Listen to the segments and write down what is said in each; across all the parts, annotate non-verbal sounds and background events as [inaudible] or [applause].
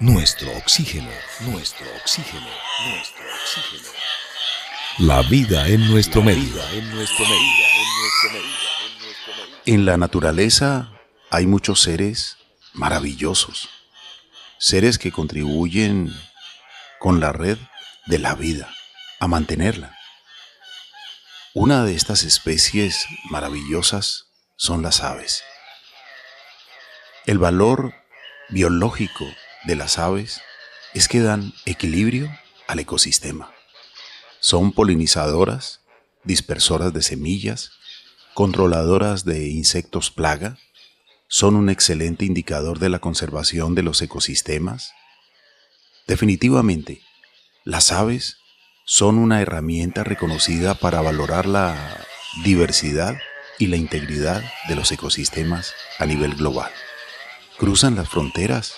nuestro oxígeno, nuestro oxígeno, nuestro oxígeno. La vida en nuestro medio. En nuestro medio. En la naturaleza hay muchos seres maravillosos, seres que contribuyen con la red de la vida a mantenerla. Una de estas especies maravillosas son las aves. El valor biológico de las aves es que dan equilibrio al ecosistema. Son polinizadoras, dispersoras de semillas, controladoras de insectos plaga, son un excelente indicador de la conservación de los ecosistemas. Definitivamente, las aves son una herramienta reconocida para valorar la diversidad y la integridad de los ecosistemas a nivel global. Cruzan las fronteras,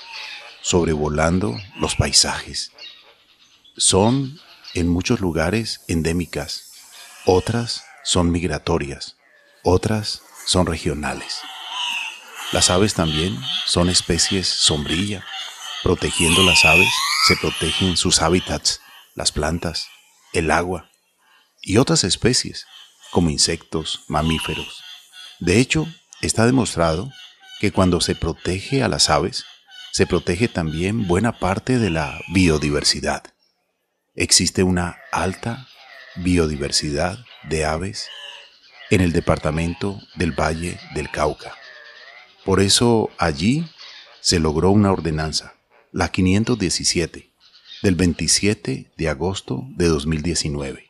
sobrevolando los paisajes. Son en muchos lugares endémicas, otras son migratorias, otras son regionales. Las aves también son especies sombrilla. Protegiendo las aves se protegen sus hábitats, las plantas, el agua y otras especies como insectos, mamíferos. De hecho, está demostrado que cuando se protege a las aves, se protege también buena parte de la biodiversidad. Existe una alta biodiversidad de aves en el departamento del Valle del Cauca. Por eso allí se logró una ordenanza, la 517, del 27 de agosto de 2019,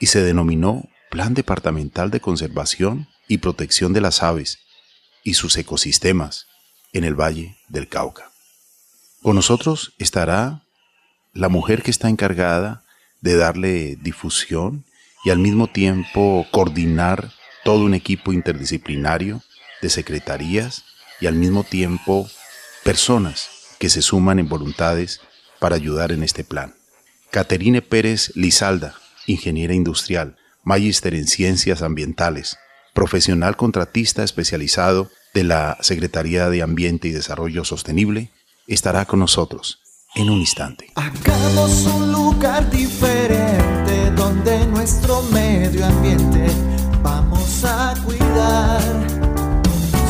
y se denominó Plan Departamental de Conservación y Protección de las Aves y sus ecosistemas en el Valle del Cauca. Con nosotros estará la mujer que está encargada de darle difusión y al mismo tiempo coordinar todo un equipo interdisciplinario de secretarías y al mismo tiempo personas que se suman en voluntades para ayudar en este plan. Caterine Pérez Lizalda, ingeniera industrial, magíster en ciencias ambientales, profesional contratista especializado de la Secretaría de Ambiente y Desarrollo Sostenible, estará con nosotros en un instante. Hagamos un lugar diferente donde nuestro medio ambiente vamos a cuidar.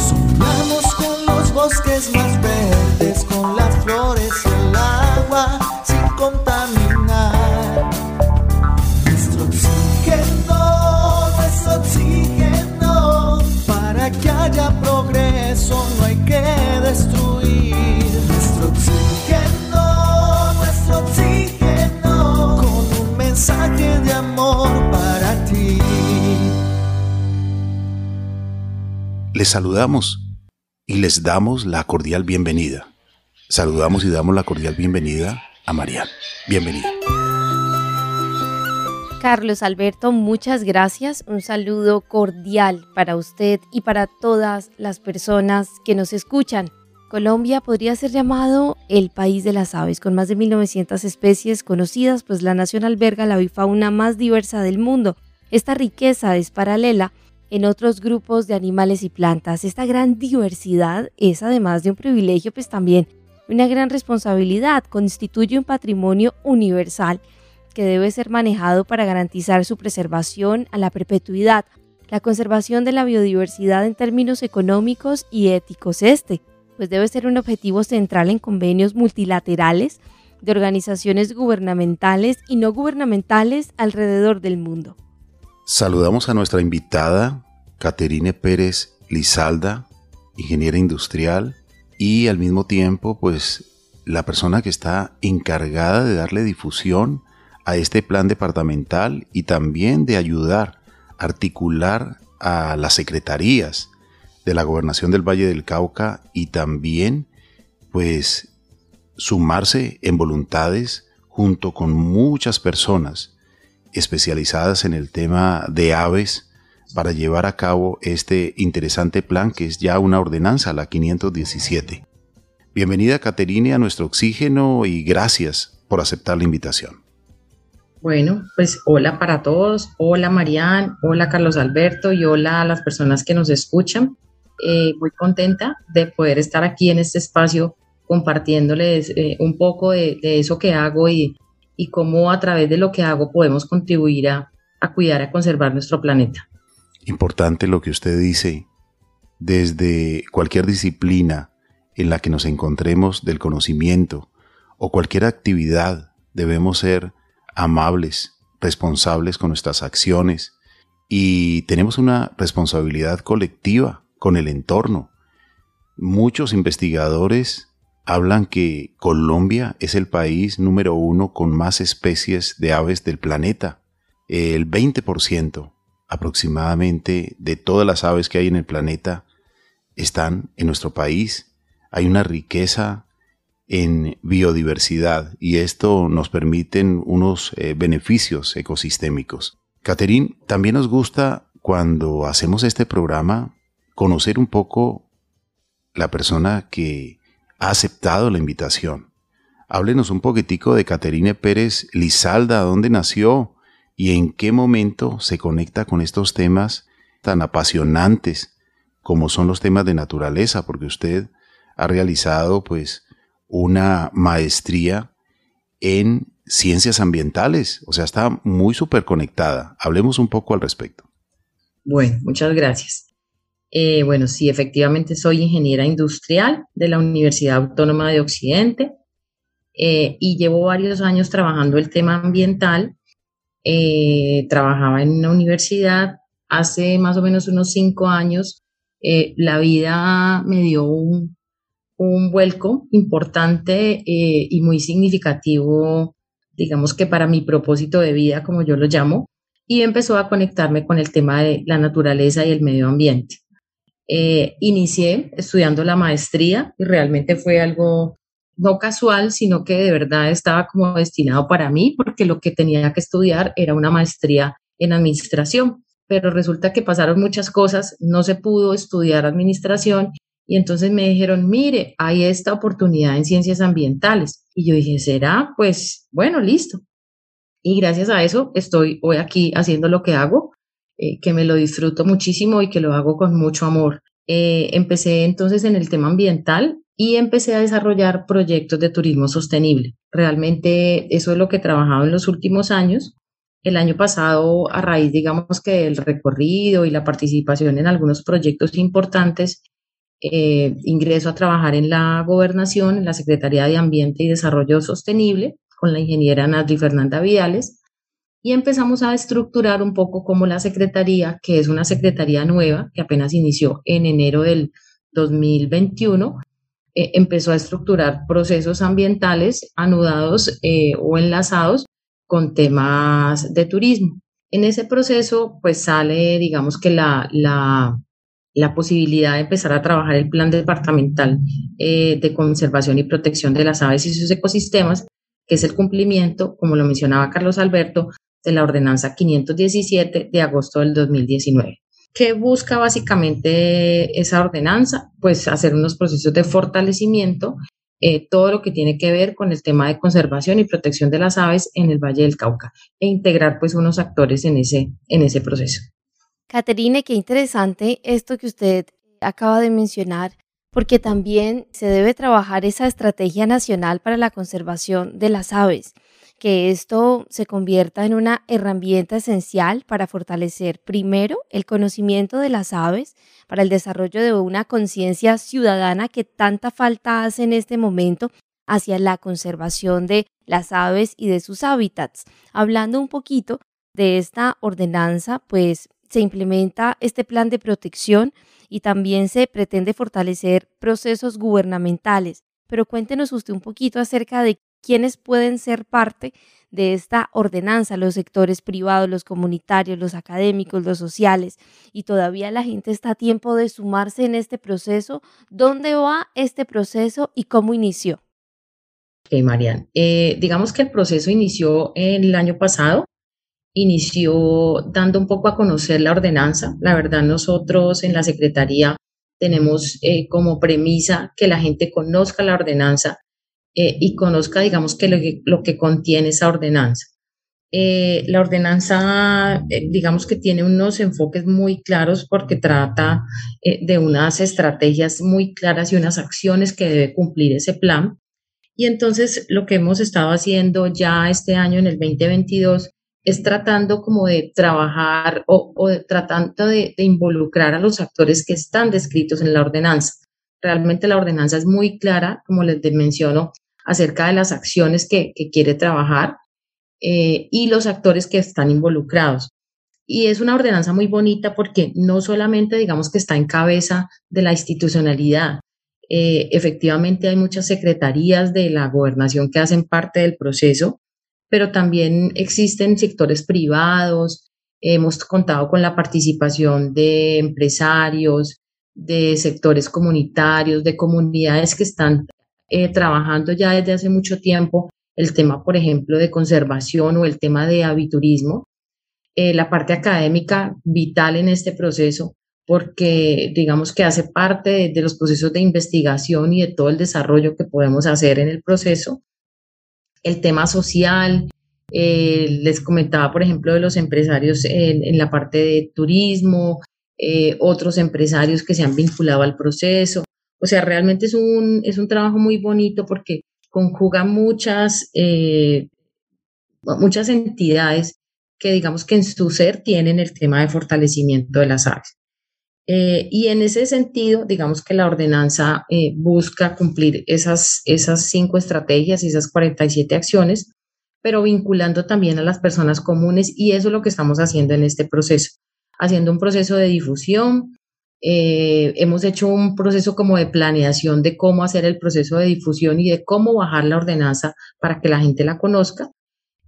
Sumamos con los bosques más verdes, con las flores y el agua sin contaminar. Les saludamos y les damos la cordial bienvenida. Saludamos y damos la cordial bienvenida a Mariana. Bienvenida. Carlos Alberto, muchas gracias. Un saludo cordial para usted y para todas las personas que nos escuchan. Colombia podría ser llamado el país de las aves, con más de 1900 especies conocidas, pues la nación alberga la avifauna más diversa del mundo. Esta riqueza es paralela en otros grupos de animales y plantas. Esta gran diversidad es además de un privilegio, pues también una gran responsabilidad. Constituye un patrimonio universal que debe ser manejado para garantizar su preservación a la perpetuidad, la conservación de la biodiversidad en términos económicos y éticos. Este, pues debe ser un objetivo central en convenios multilaterales de organizaciones gubernamentales y no gubernamentales alrededor del mundo. Saludamos a nuestra invitada, Caterine Pérez Lizalda, ingeniera industrial y al mismo tiempo, pues, la persona que está encargada de darle difusión a este plan departamental y también de ayudar a articular a las secretarías de la gobernación del Valle del Cauca y también, pues, sumarse en voluntades junto con muchas personas especializadas en el tema de aves para llevar a cabo este interesante plan que es ya una ordenanza, la 517. Bienvenida Caterine a nuestro oxígeno y gracias por aceptar la invitación. Bueno, pues hola para todos, hola Marían, hola Carlos Alberto y hola a las personas que nos escuchan. Eh, muy contenta de poder estar aquí en este espacio compartiéndoles eh, un poco de, eso que hago y, y, cómo a través de lo que hago podemos contribuir a, a cuidar, a conservar nuestro planeta. Importante lo que usted dice, desde cualquier disciplina en la que nos encontremos del conocimiento o cualquier actividad, debemos ser amables, responsables con nuestras acciones y tenemos una responsabilidad colectiva con el entorno. Muchos investigadores hablan que Colombia es el país número uno con más especies de aves del planeta. El 20% aproximadamente de todas las aves que hay en el planeta están en nuestro país. Hay una riqueza en biodiversidad y esto nos permite unos eh, beneficios ecosistémicos. Caterín, también nos gusta cuando hacemos este programa conocer un poco la persona que ha aceptado la invitación. Háblenos un poquitico de Caterine Pérez Lizalda, dónde nació y en qué momento se conecta con estos temas tan apasionantes como son los temas de naturaleza, porque usted ha realizado pues una maestría en ciencias ambientales, o sea, está muy súper conectada. Hablemos un poco al respecto. Bueno, muchas gracias. Eh, bueno, sí, efectivamente soy ingeniera industrial de la Universidad Autónoma de Occidente eh, y llevo varios años trabajando el tema ambiental. Eh, trabajaba en una universidad hace más o menos unos cinco años la vida me dio un, vuelco importante y muy significativo, digamos que para mi propósito de vida, como yo lo llamo, y empezó a conectarme con el tema de la naturaleza y el medio ambiente. Eh, inicié estudiando la maestría y realmente fue algo no casual, sino que de verdad estaba como destinado para mí, porque lo que tenía que estudiar era una maestría en administración pero resulta que pasaron muchas cosas, no se pudo estudiar administración y entonces me dijeron, mire, hay esta oportunidad en ciencias ambientales. Y yo dije, ¿será? Pues bueno, listo. Y gracias a eso estoy hoy aquí haciendo lo que hago, eh, que me lo disfruto muchísimo y que lo hago con mucho amor. Eh, empecé entonces en el tema ambiental y empecé a desarrollar proyectos de turismo sostenible. Realmente eso es lo que he trabajado en los últimos años el año pasado, a raíz, digamos que del recorrido y la participación en algunos proyectos importantes, eh, ingreso a trabajar en la gobernación, en la Secretaría de Ambiente y Desarrollo Sostenible, con la ingeniera Nadri Fernanda Vidales, y empezamos a estructurar un poco como la Secretaría, que es una Secretaría nueva, que apenas inició en enero del 2021, eh, empezó a estructurar procesos ambientales anudados eh, o enlazados con temas de turismo. En ese proceso, pues sale, digamos que la, la, la posibilidad de empezar a trabajar el plan departamental eh, de conservación y protección de las aves y sus ecosistemas, que es el cumplimiento, como lo mencionaba Carlos Alberto, de la ordenanza 517 de agosto del 2019. ¿Qué busca básicamente esa ordenanza? Pues hacer unos procesos de fortalecimiento eh, todo lo que tiene que ver con el tema de conservación y protección de las aves en el Valle del Cauca e integrar pues unos actores en ese, en ese proceso. Caterine, qué interesante esto que usted acaba de mencionar, porque también se debe trabajar esa estrategia nacional para la conservación de las aves que esto se convierta en una herramienta esencial para fortalecer primero el conocimiento de las aves, para el desarrollo de una conciencia ciudadana que tanta falta hace en este momento hacia la conservación de las aves y de sus hábitats. Hablando un poquito de esta ordenanza, pues se implementa este plan de protección y también se pretende fortalecer procesos gubernamentales. Pero cuéntenos usted un poquito acerca de quiénes pueden ser parte de esta ordenanza, los sectores privados, los comunitarios, los académicos, los sociales, y todavía la gente está a tiempo de sumarse en este proceso. ¿Dónde va este proceso y cómo inició? Ok, Marian. Eh, digamos que el proceso inició el año pasado, inició dando un poco a conocer la ordenanza. La verdad, nosotros en la Secretaría tenemos eh, como premisa que la gente conozca la ordenanza, eh, y conozca, digamos, que lo, que contiene esa ordenanza. Eh, la ordenanza, eh, digamos que tiene unos enfoques muy claros porque trata eh, de unas estrategias muy claras y unas acciones que debe cumplir ese plan. Y entonces lo que hemos estado haciendo ya este año en el 2022 es tratando como de trabajar o, tratando de, involucrar a los actores que están descritos en la ordenanza. Realmente la ordenanza es muy clara, como les menciono, acerca de las acciones que, quiere trabajar eh, y los actores que están involucrados. Y es una ordenanza muy bonita porque no solamente digamos que está en cabeza de la institucionalidad, eh, efectivamente hay muchas secretarías de la gobernación que hacen parte del proceso, pero también existen sectores privados, hemos contado con la participación de empresarios, de sectores comunitarios, de comunidades que están eh, trabajando ya desde hace mucho tiempo el tema, por ejemplo, de conservación o el tema de aviturismo. Eh, la parte académica vital en este proceso, porque digamos que hace parte de, los procesos de investigación y de todo el desarrollo que podemos hacer en el proceso. El tema social, eh, les comentaba, por ejemplo, de los empresarios en, la parte de turismo, otros empresarios que se han vinculado al proceso. O sea, realmente es un, es un trabajo muy bonito porque conjuga muchas, eh, muchas entidades que digamos que en su ser tienen el tema de fortalecimiento de las aves. Eh, y en ese sentido, digamos que la ordenanza eh, busca cumplir esas, esas cinco estrategias y esas 47 acciones, pero vinculando también a las personas comunes y eso es lo que estamos haciendo en este proceso, haciendo un proceso de difusión, eh, hemos hecho un proceso como de planeación de cómo hacer el proceso de difusión y de cómo bajar la ordenanza para que la gente la conozca.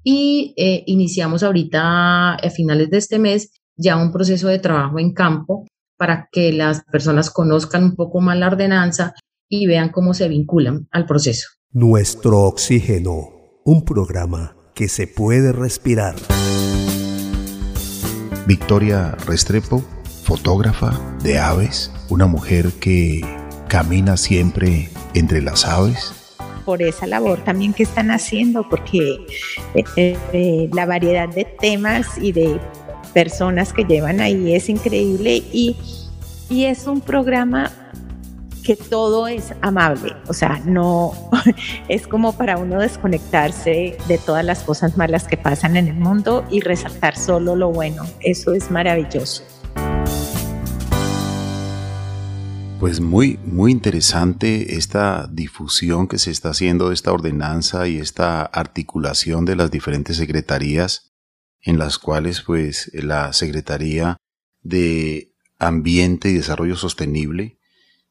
Y eh, iniciamos ahorita a finales de este mes ya un proceso de trabajo en campo para que las personas conozcan un poco más la ordenanza y vean cómo se vinculan al proceso. Nuestro oxígeno, un programa que se puede respirar. Victoria Restrepo fotógrafa de aves, una mujer que camina siempre entre las aves. Por esa labor también que están haciendo, porque eh, eh, la variedad de temas y de personas que llevan ahí es increíble y, y es un programa que todo es amable, o sea, no [laughs] es como para uno desconectarse de todas las cosas malas que pasan en el mundo y resaltar solo lo bueno, eso es maravilloso. Pues muy, muy interesante esta difusión que se está haciendo de esta ordenanza y esta articulación de las diferentes secretarías en las cuales pues la Secretaría de Ambiente y Desarrollo Sostenible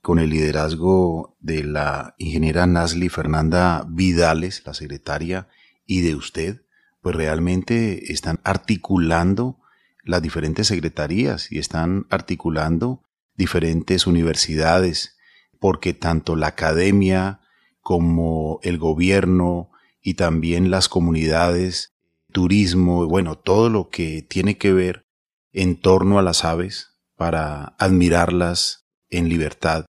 con el liderazgo de la ingeniera Nasli Fernanda Vidales, la secretaria, y de usted, pues realmente están articulando las diferentes secretarías y están articulando diferentes universidades, porque tanto la academia como el gobierno y también las comunidades, turismo, bueno, todo lo que tiene que ver en torno a las aves para admirarlas en libertad,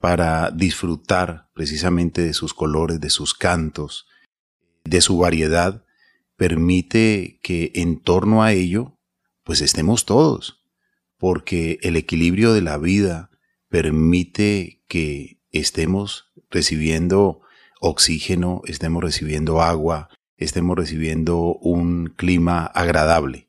para disfrutar precisamente de sus colores, de sus cantos, de su variedad, permite que en torno a ello, pues estemos todos, porque el equilibrio de la vida permite que estemos recibiendo oxígeno, estemos recibiendo agua, estemos recibiendo un clima agradable.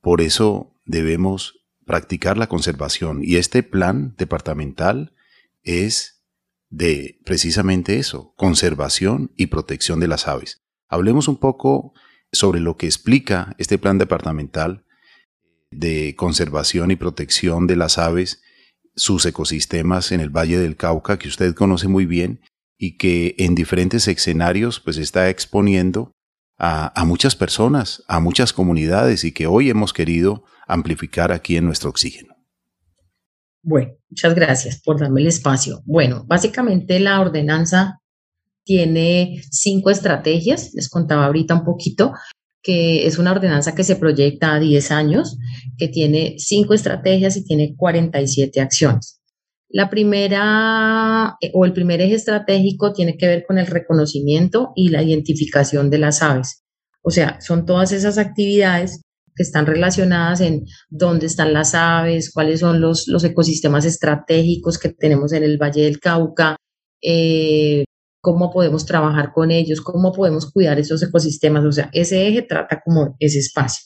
Por eso debemos practicar la conservación y este plan departamental es de precisamente eso, conservación y protección de las aves. Hablemos un poco sobre lo que explica este plan departamental de conservación y protección de las aves, sus ecosistemas en el Valle del Cauca, que usted conoce muy bien y que en diferentes escenarios pues está exponiendo a, a muchas personas, a muchas comunidades y que hoy hemos querido amplificar aquí en nuestro oxígeno. Bueno, muchas gracias por darme el espacio. Bueno, básicamente la ordenanza tiene cinco estrategias, les contaba ahorita un poquito, que es una ordenanza que se proyecta a 10 años, que tiene cinco estrategias y tiene 47 acciones. La primera eh, o el primer eje estratégico tiene que ver con el reconocimiento y la identificación de las aves. O sea, son todas esas actividades que están relacionadas en dónde están las aves, cuáles son los, los ecosistemas estratégicos que tenemos en el Valle del Cauca, eh, cómo podemos trabajar con ellos, cómo podemos cuidar esos ecosistemas. O sea, ese eje trata como ese espacio.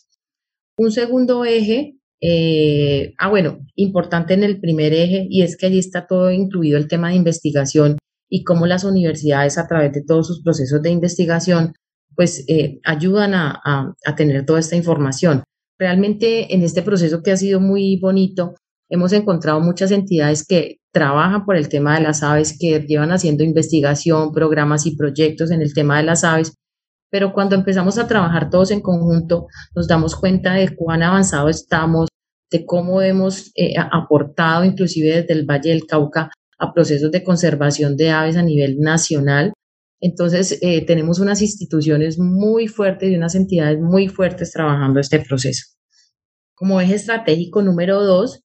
Un segundo eje, eh, ah, bueno, importante en el primer eje, y es que allí está todo incluido el tema de investigación y cómo las universidades a través de todos sus procesos de investigación pues eh, ayudan a, a, tener toda esta información. Realmente en este proceso que ha sido muy bonito, hemos encontrado muchas entidades que trabajan por el tema de las aves, que llevan haciendo investigación, programas y proyectos en el tema de las aves, pero cuando empezamos a trabajar todos en conjunto, nos damos cuenta de cuán avanzado estamos, de cómo hemos eh, aportado inclusive desde el Valle del Cauca a procesos de conservación de aves a nivel nacional entonces, eh, tenemos unas instituciones muy fuertes y unas entidades muy fuertes trabajando este proceso. Como eje estratégico número dos,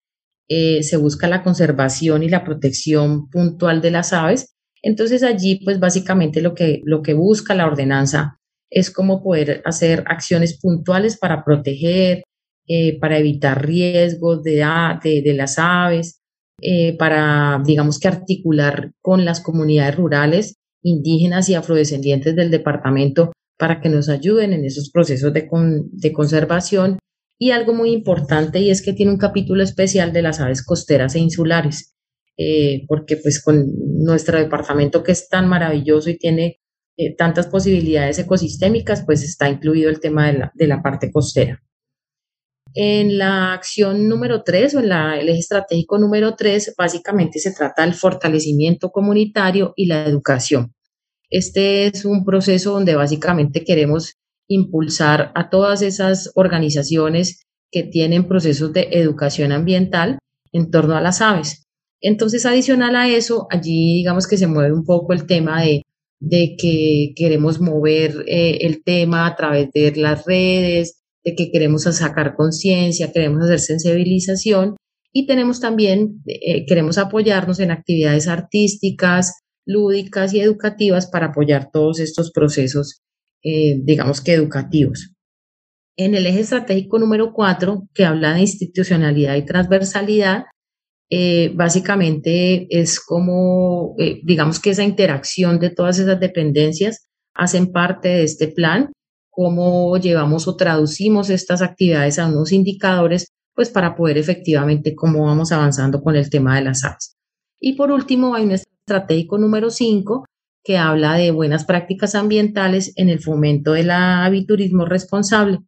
eh, se busca la conservación y la protección puntual de las aves. Entonces, allí, pues básicamente lo que, lo que busca la ordenanza es cómo poder hacer acciones puntuales para proteger, eh, para evitar riesgos de, de las aves, para, digamos que articular con las comunidades rurales indígenas y afrodescendientes del departamento para que nos ayuden en esos procesos de, conservación. Y algo muy importante y es que tiene un capítulo especial de las aves costeras e insulares, eh, porque pues con nuestro departamento que es tan maravilloso y tiene eh, tantas posibilidades ecosistémicas, pues está incluido el tema de la, de la parte costera. En la acción número 3 o en el eje estratégico número 3, básicamente se trata del fortalecimiento comunitario y la educación. Este es un proceso donde básicamente queremos impulsar a todas esas organizaciones que tienen procesos de educación ambiental en torno a las aves. Entonces, adicional a eso, allí digamos que se mueve un poco el tema de, de que queremos mover eh, el tema a través de las redes, de que queremos sacar conciencia, queremos hacer sensibilización y tenemos también, eh, queremos apoyarnos en actividades artísticas, lúdicas y educativas para apoyar todos estos procesos, eh, digamos que educativos. En el eje estratégico número cuatro, que habla de institucionalidad y transversalidad, eh, básicamente es como, digamos que esa interacción de todas esas dependencias hacen parte de este plan cómo llevamos o traducimos estas actividades a unos indicadores, pues para poder efectivamente cómo vamos avanzando con el tema de las aves. Y por último, hay un estratégico número 5 que habla de buenas prácticas ambientales en el fomento del aviturismo responsable.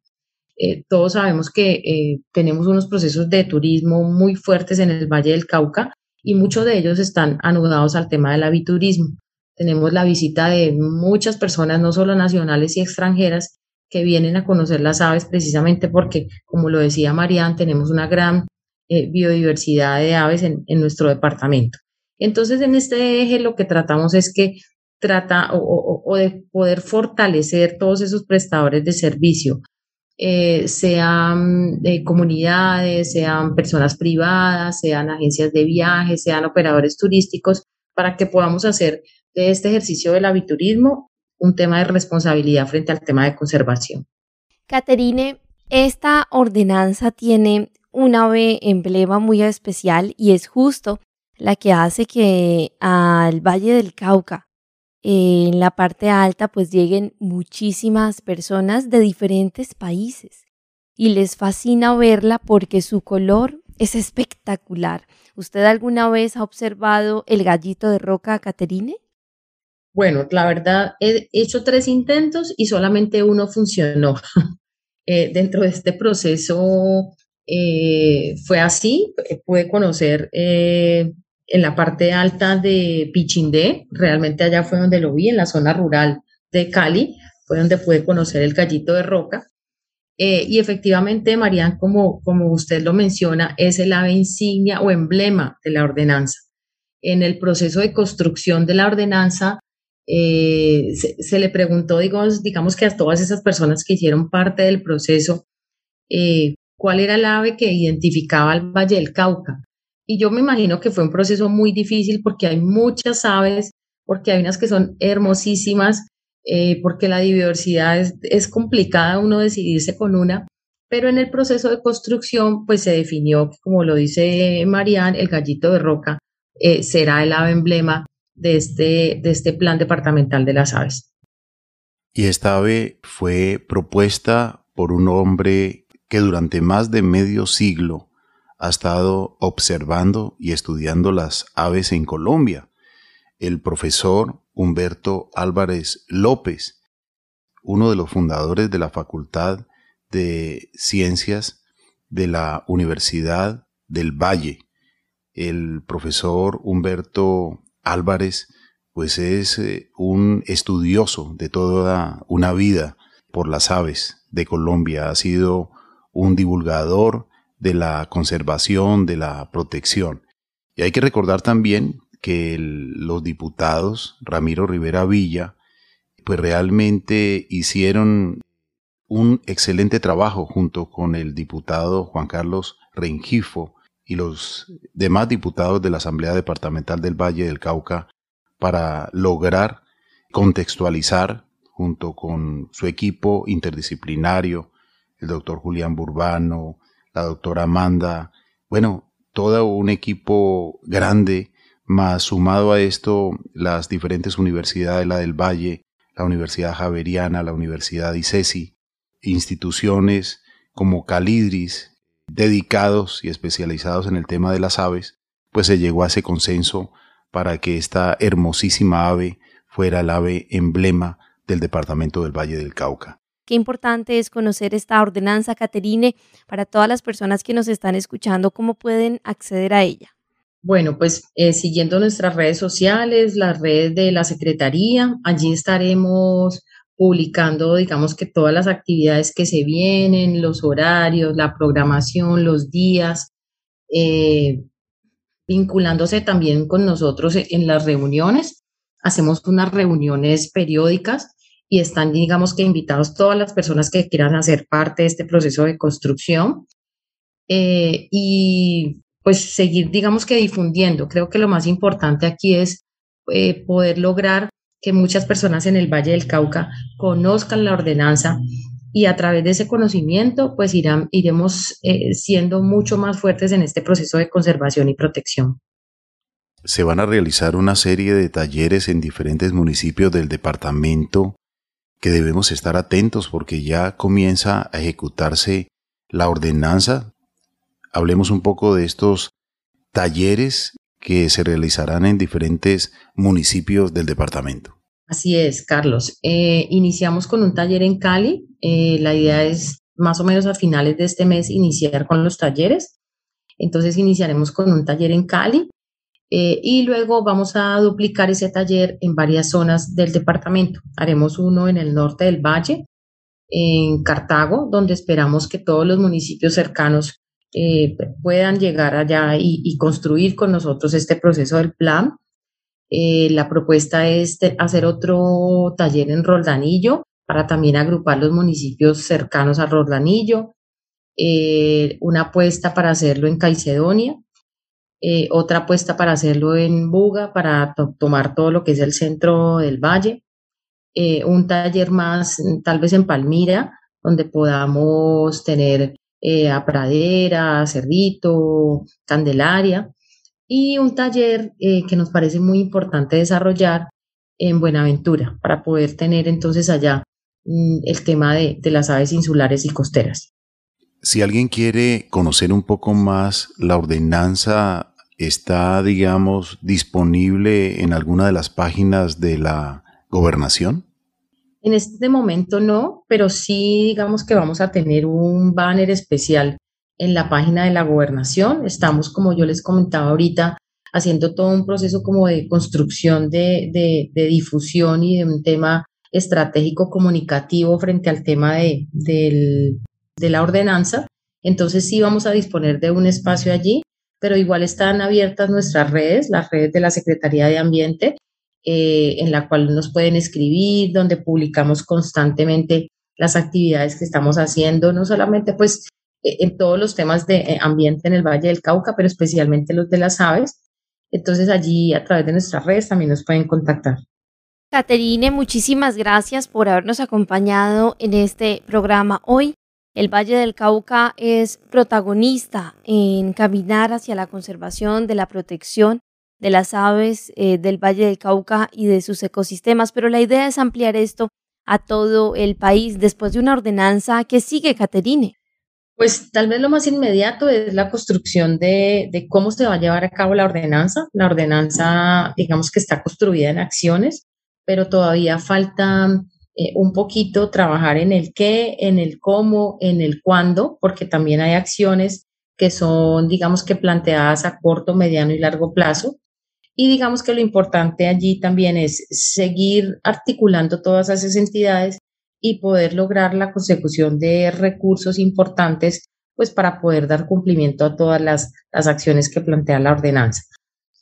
Eh, todos sabemos que eh, tenemos unos procesos de turismo muy fuertes en el Valle del Cauca y muchos de ellos están anudados al tema del aviturismo. Tenemos la visita de muchas personas, no solo nacionales y extranjeras, que vienen a conocer las aves precisamente porque, como lo decía Marian, tenemos una gran eh, biodiversidad de aves en, nuestro departamento. Entonces, en este eje lo que tratamos es que trata o, de poder fortalecer todos esos prestadores de servicio, eh, sean de comunidades, sean personas privadas, sean agencias de viajes, sean operadores turísticos, para que podamos hacer de este ejercicio del aviturismo un tema de responsabilidad frente al tema de conservación. Caterine, esta ordenanza tiene un ave emblema muy especial y es justo la que hace que al Valle del Cauca, en la parte alta, pues lleguen muchísimas personas de diferentes países y les fascina verla porque su color es espectacular. ¿Usted alguna vez ha observado el gallito de roca, Caterine? Bueno, la verdad, he hecho tres intentos y solamente uno funcionó. [laughs] Eh, dentro de este proceso eh, fue así, eh, pude conocer en la parte alta de Pichindé, realmente allá fue donde lo vi, en la zona rural de Cali, fue donde pude conocer el gallito de roca. y efectivamente, Marian, como, como usted lo menciona, es el ave insignia o emblema de la ordenanza. En el proceso de construcción de la ordenanza, eh, se, le preguntó, digamos, digamos que a todas esas personas que hicieron parte del proceso, eh, cuál era el ave que identificaba al Valle del Cauca. Y yo me imagino que fue un proceso muy difícil porque hay muchas aves, porque hay unas que son hermosísimas, eh, porque la diversidad es, complicada uno decidirse con una, pero en el proceso de construcción pues se definió, como lo dice Marian, el gallito de roca eh, será el ave emblema de este, de este plan departamental de las aves. Y esta ave fue propuesta por un hombre que durante más de medio siglo ha estado observando y estudiando las aves en Colombia, el profesor Humberto Álvarez López, uno de los fundadores de la Facultad de Ciencias de la Universidad del Valle. El profesor Humberto Álvarez pues es eh, un estudioso de toda una vida por las aves de Colombia, ha sido un divulgador de la conservación, de la protección. Y hay que recordar también que los diputados Ramiro Rivera Villa, pues realmente hicieron un excelente trabajo junto con el diputado Juan Carlos Rengifo y los demás diputados de la Asamblea Departamental del Valle del Cauca para lograr contextualizar junto con su equipo interdisciplinario, el doctor Julián Burbano, la doctora Amanda, bueno, todo un equipo grande, más sumado a esto las diferentes universidades, la del Valle, la Universidad Javeriana, la Universidad ICESI, instituciones como Calidris, dedicados y especializados en el tema de las aves, pues se llegó a ese consenso para que esta hermosísima ave fuera el ave emblema del departamento del Valle del Cauca. Qué importante es conocer esta ordenanza, Caterine, para todas las personas que nos están escuchando, cómo pueden acceder a ella. Bueno, pues eh, siguiendo nuestras redes sociales, las redes de la Secretaría, allí estaremos publicando, digamos que todas las actividades que se vienen, los horarios, la programación, los días, eh, vinculándose también con nosotros en las reuniones. Hacemos unas reuniones periódicas y están, digamos que, invitados todas las personas que quieran hacer parte de este proceso de construcción eh, y pues seguir, digamos que, difundiendo. Creo que lo más importante aquí es eh, poder lograr que muchas personas en el Valle del Cauca conozcan la ordenanza y a través de ese conocimiento, pues irán, iremos eh, siendo mucho más fuertes en este proceso de conservación y protección. Se van a realizar una serie de talleres en diferentes municipios del departamento que debemos estar atentos porque ya comienza a ejecutarse la ordenanza. Hablemos un poco de estos talleres que se realizarán en diferentes municipios del departamento. Así es, Carlos. Eh, iniciamos con un taller en Cali. Eh, la idea es más o menos a finales de este mes iniciar con los talleres. Entonces iniciaremos con un taller en Cali eh, y luego vamos a duplicar ese taller en varias zonas del departamento. Haremos uno en el norte del valle, en Cartago, donde esperamos que todos los municipios cercanos eh, puedan llegar allá y, construir con nosotros este proceso del plan. Eh, la propuesta es hacer otro taller en Roldanillo para también agrupar los municipios cercanos a Roldanillo. una apuesta para hacerlo en Caicedonia eh, otra apuesta para hacerlo en Buga, para tomar todo lo que es el centro del valle, eh, un taller más tal vez en Palmira, donde podamos tener eh, a Pradera, Cerrito, Candelaria, y un taller que nos parece muy importante desarrollar en Buenaventura, para poder tener entonces allá mm, el tema de, de las aves insulares y costeras. Si alguien quiere conocer un poco más la ordenanza está, digamos, disponible en alguna de las páginas de la gobernación? En este momento no, pero sí digamos que vamos a tener un banner especial en la página de la gobernación. Estamos, como yo les comentaba ahorita, haciendo todo un proceso como de construcción de, de, difusión y de un tema estratégico comunicativo frente al tema de, de la ordenanza. Entonces sí vamos a disponer de un espacio allí pero igual están abiertas nuestras redes, las redes de la Secretaría de Ambiente, eh, en la cual nos pueden escribir, donde publicamos constantemente las actividades que estamos haciendo, no solamente pues e, en todos los temas de eh, ambiente en el Valle del Cauca, pero especialmente los de las aves. Entonces allí a través de nuestras redes también nos pueden contactar. Caterine, muchísimas gracias por habernos acompañado en este programa hoy. El Valle del Cauca es protagonista en caminar hacia la conservación de la protección de las aves eh, del Valle del Cauca y de sus ecosistemas, pero la idea es ampliar esto a todo el país después de una ordenanza que sigue, Caterine. Pues tal vez lo más inmediato es la construcción de, de, cómo se va a llevar a cabo la ordenanza. La ordenanza, digamos que está construida en acciones, pero todavía falta eh, un poquito trabajar en el qué, en el cómo, en el cuándo, porque también hay acciones que son, digamos que planteadas a corto, mediano y largo plazo. Y digamos que lo importante allí también es seguir articulando todas esas entidades y poder lograr la consecución de recursos importantes, pues para poder dar cumplimiento a todas las, las acciones que plantea la ordenanza.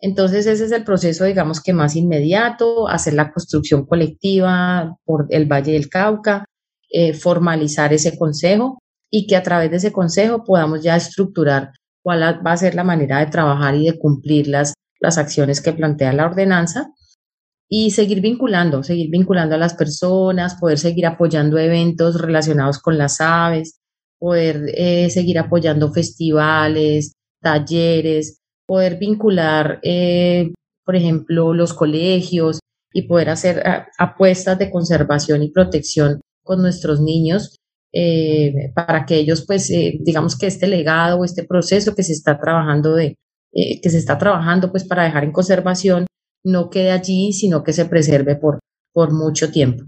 Entonces ese es el proceso, digamos que más inmediato, hacer la construcción colectiva por el Valle del Cauca, eh, formalizar ese consejo y que a través de ese consejo podamos ya estructurar cuál va a ser la manera de trabajar y de cumplir las, las acciones que plantea la ordenanza y seguir vinculando, seguir vinculando a las personas, poder seguir apoyando eventos relacionados con las aves, poder eh, seguir apoyando festivales, talleres, poder vincular, eh, por ejemplo, los colegios y poder hacer ah, apuestas de conservación y protección con nuestros niños eh, para que ellos, pues, eh, digamos que este legado o este proceso que se está trabajando de, que se está trabajando, pues, para dejar en conservación, no quede allí, sino que se preserve por, por mucho tiempo.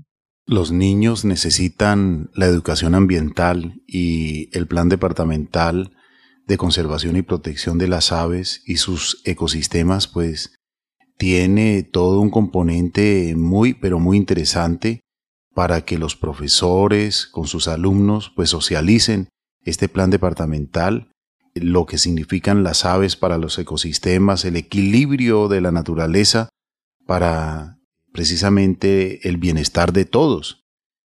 Los niños necesitan la educación ambiental y el plan departamental de conservación y protección de las aves y sus ecosistemas, pues tiene todo un componente muy, pero muy interesante para que los profesores con sus alumnos pues socialicen este plan departamental, lo que significan las aves para los ecosistemas, el equilibrio de la naturaleza para precisamente el bienestar de todos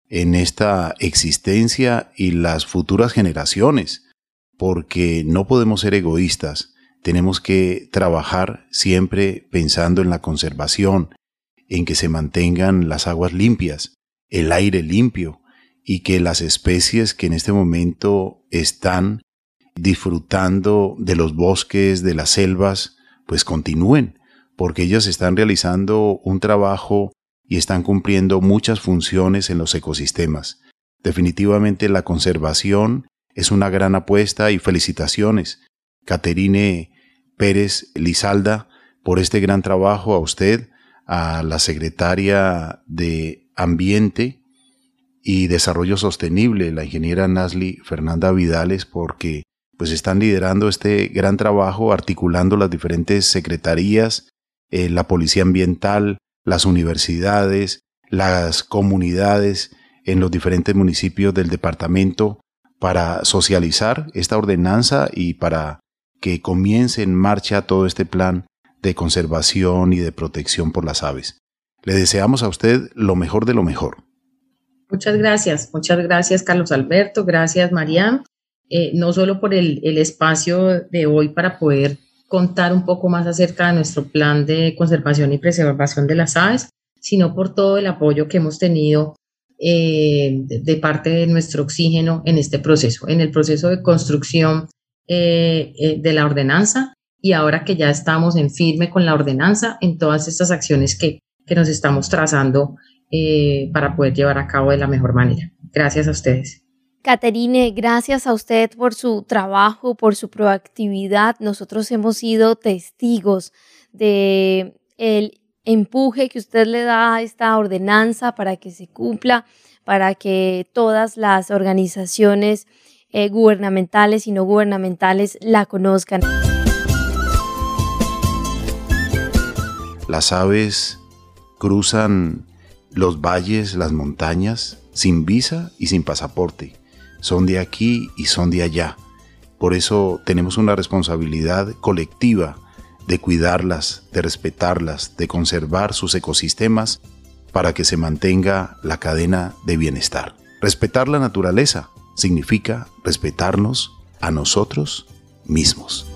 en esta existencia y las futuras generaciones porque no podemos ser egoístas, tenemos que trabajar siempre pensando en la conservación, en que se mantengan las aguas limpias, el aire limpio y que las especies que en este momento están disfrutando de los bosques, de las selvas, pues continúen, porque ellas están realizando un trabajo y están cumpliendo muchas funciones en los ecosistemas. Definitivamente la conservación es una gran apuesta y felicitaciones, Caterine Pérez Lizalda, por este gran trabajo a usted, a la secretaria de Ambiente y Desarrollo Sostenible, la ingeniera Nasli Fernanda Vidales, porque pues están liderando este gran trabajo, articulando las diferentes secretarías, eh, la Policía Ambiental, las universidades, las comunidades en los diferentes municipios del departamento para socializar esta ordenanza y para que comience en marcha todo este plan de conservación y de protección por las aves. Le deseamos a usted lo mejor de lo mejor. Muchas gracias, muchas gracias Carlos Alberto, gracias María, eh, no solo por el, el espacio de hoy para poder contar un poco más acerca de nuestro plan de conservación y preservación de las aves, sino por todo el apoyo que hemos tenido eh, de, parte de nuestro oxígeno en este proceso, en el proceso de construcción eh, eh, de la ordenanza y ahora que ya estamos en firme con la ordenanza, en todas estas acciones que, que nos estamos trazando para poder llevar a cabo de la mejor manera. Gracias a ustedes. Caterine, gracias a usted por su trabajo, por su proactividad. Nosotros hemos sido testigos de el empuje que usted le da a esta ordenanza para que se cumpla, para que todas las organizaciones eh, gubernamentales y no gubernamentales la conozcan. Las aves cruzan los valles, las montañas, sin visa y sin pasaporte. Son de aquí y son de allá. Por eso tenemos una responsabilidad colectiva de cuidarlas, de respetarlas, de conservar sus ecosistemas para que se mantenga la cadena de bienestar. Respetar la naturaleza significa respetarnos a nosotros mismos.